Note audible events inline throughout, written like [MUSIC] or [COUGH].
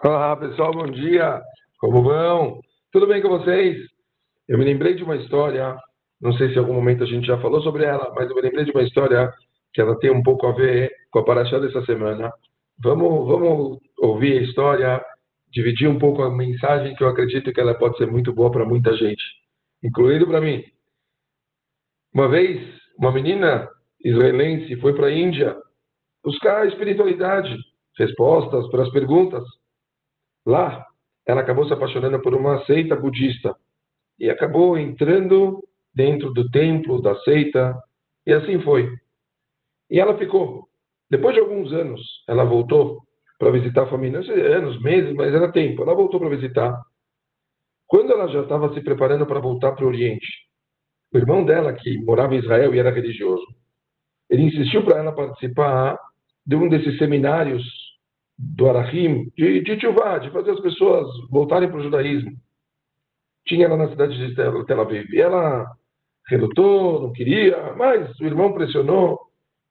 Olá, pessoal, bom dia. Como vão? Tudo bem com vocês? Eu me lembrei de uma história, não sei se em algum momento a gente já falou sobre ela, mas eu me lembrei de uma história que ela tem um pouco a ver com a paraxá dessa semana. Vamos, vamos ouvir a história, dividir um pouco a mensagem que eu acredito que ela pode ser muito boa para muita gente, incluído para mim. Uma vez, uma menina israelense foi para a Índia buscar espiritualidade, respostas para as perguntas. Lá, ela acabou se apaixonando por uma seita budista e acabou entrando dentro do templo da seita e assim foi. E ela ficou. Depois de alguns anos, ela voltou para visitar a família, não sei, anos, meses, mas era tempo. Ela voltou para visitar. Quando ela já estava se preparando para voltar para o Oriente, o irmão dela, que morava em Israel e era religioso, ele insistiu para ela participar de um desses seminários do Arahim, de, de Tchuvá, de fazer as pessoas voltarem para o judaísmo. Tinha ela na cidade de Tel Aviv. E ela relutou, não queria, mas o irmão pressionou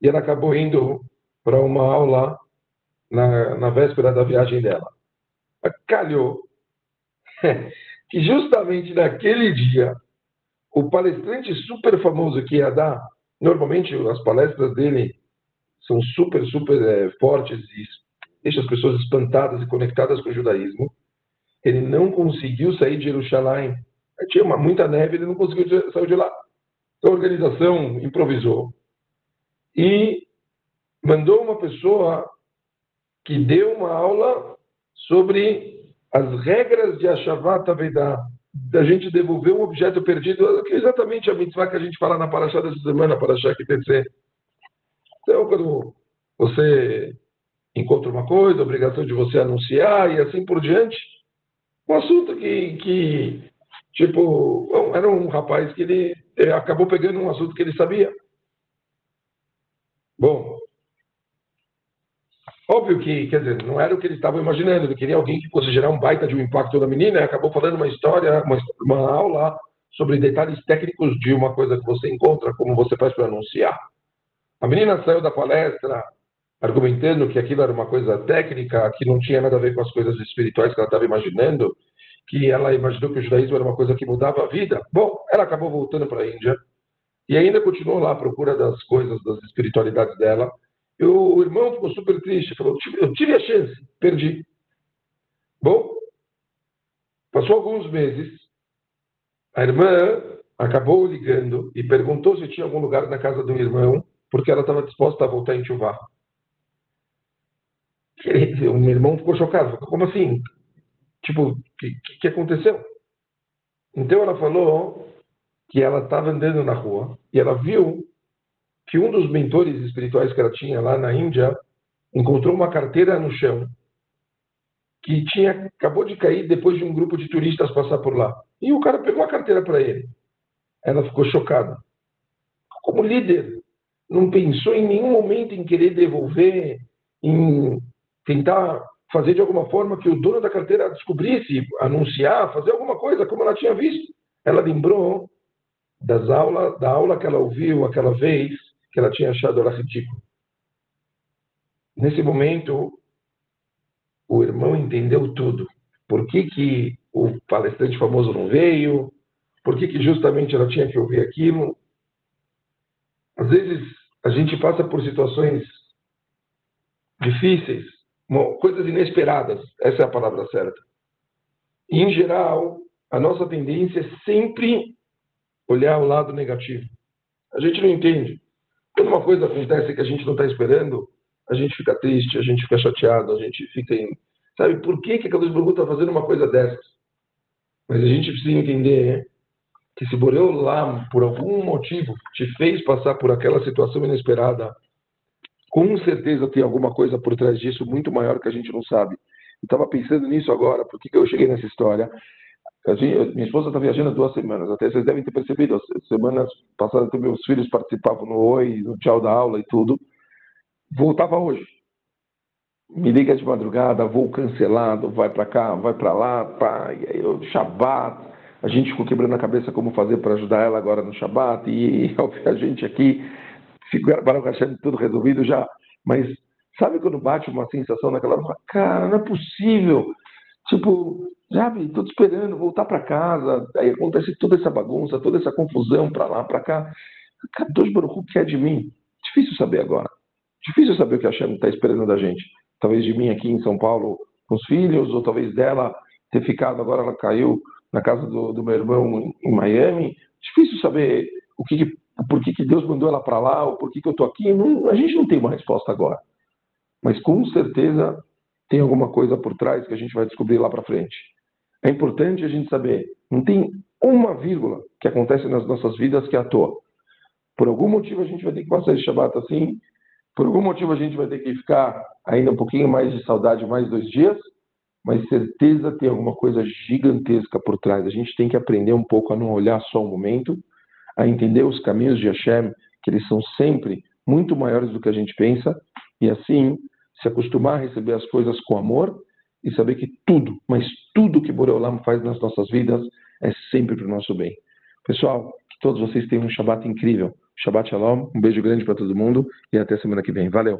e ela acabou indo para uma aula na, na véspera da viagem dela. Calhou [LAUGHS] que justamente naquele dia, o palestrante super famoso que ia dar, normalmente as palestras dele são super, super é, fortes e deixa as pessoas espantadas e conectadas com o judaísmo. Ele não conseguiu sair de Jerusalém. Tinha uma, muita neve, ele não conseguiu sair de lá. Então a organização improvisou e mandou uma pessoa que deu uma aula sobre as regras de Ashavat Avedá, da gente devolver um objeto perdido, que é exatamente a mitzvah que a gente fala na paraxá dessa semana, paraxá que ser. Então, quando você encontra uma coisa, obrigação de você anunciar e assim por diante. Um assunto que, que tipo, era um rapaz que ele, acabou pegando um assunto que ele sabia. Bom, óbvio que, quer dizer, não era o que ele estava imaginando, ele queria alguém que fosse gerar um baita de um impacto na menina, acabou falando uma história, uma, uma aula sobre detalhes técnicos de uma coisa que você encontra, como você faz para anunciar. A menina saiu da palestra argumentando que aquilo era uma coisa técnica, que não tinha nada a ver com as coisas espirituais que ela estava imaginando, que ela imaginou que o judaísmo era uma coisa que mudava a vida. Bom, ela acabou voltando para a Índia e ainda continuou lá à procura das coisas, das espiritualidades dela. E o irmão ficou super triste, falou: Eu tive a chance, perdi. Bom, passou alguns meses, a irmã acabou ligando e perguntou se tinha algum lugar na casa do irmão, porque ela estava disposta a voltar em Chuvá. O meu irmão ficou chocado. Como assim? Tipo, o que, que aconteceu? Então ela falou que ela estava andando na rua e ela viu que um dos mentores espirituais que ela tinha lá na Índia encontrou uma carteira no chão que tinha acabou de cair depois de um grupo de turistas passar por lá. E o cara pegou a carteira para ele. Ela ficou chocada. Como líder, não pensou em nenhum momento em querer devolver, em tentar fazer de alguma forma que o dono da carteira descobrisse, anunciar, fazer alguma coisa como ela tinha visto. Ela lembrou das aulas, da aula que ela ouviu aquela vez, que ela tinha achado ela ridícula. Nesse momento, o irmão entendeu tudo. Por que, que o palestrante famoso não veio? Por que, que justamente ela tinha que ouvir aquilo? Às vezes, a gente passa por situações difíceis coisas inesperadas, essa é a palavra certa. E, em geral, a nossa tendência é sempre olhar o lado negativo. A gente não entende. Quando uma coisa acontece que a gente não está esperando, a gente fica triste, a gente fica chateado, a gente fica em... Sabe por que, que a Deus está fazendo uma coisa dessas? Mas a gente precisa entender que se Boreu por algum motivo, te fez passar por aquela situação inesperada, com certeza tem alguma coisa por trás disso muito maior que a gente não sabe. Eu estava pensando nisso agora, por que, eu cheguei nessa história? Gente, minha esposa está viajando duas semanas, até vocês devem ter percebido, as semanas passadas meus filhos participavam no Oi, no Tchau da aula e tudo. Voltava hoje. Me liga de madrugada, voo cancelado, vai para cá, vai para lá, pá, e aí Shabat, a gente ficou quebrando a cabeça como fazer para ajudar ela agora no Shabat, e [LAUGHS] a gente aqui Baruch Hashem, tudo resolvido já. Mas sabe quando bate uma sensação naquela hora? Cara, não é possível. Tipo, sabe, te esperando voltar para casa. Aí acontece toda essa bagunça, toda essa confusão para lá, para cá. Kadosh Baruch quer de mim? Difícil saber agora. Difícil saber o que a Hashem está esperando da gente. Talvez de mim aqui em São Paulo com os filhos, ou talvez dela ter ficado, agora ela caiu na casa do, do meu irmão em Miami. Difícil saber o que, por que, que Deus mandou ela para lá, ou por que, que eu estou aqui. Não, a gente não tem uma resposta agora. Mas com certeza tem alguma coisa por trás que a gente vai descobrir lá para frente. É importante a gente saber, não tem uma vírgula que acontece nas nossas vidas que é à toa. Por algum motivo a gente vai ter que passar esse Shabbat assim, por algum motivo a gente vai ter que ficar ainda um pouquinho mais de saudade, mais dois dias, mas certeza tem alguma coisa gigantesca por trás. A gente tem que aprender um pouco a não olhar só o momento, a entender os caminhos de Hashem, que eles são sempre muito maiores do que a gente pensa, e assim se acostumar a receber as coisas com amor e saber que tudo, mas tudo que Boreolam faz nas nossas vidas é sempre para o nosso bem. Pessoal, que todos vocês tenham um Shabbat incrível. Shabbat Shalom, um beijo grande para todo mundo e até semana que vem. Valeu!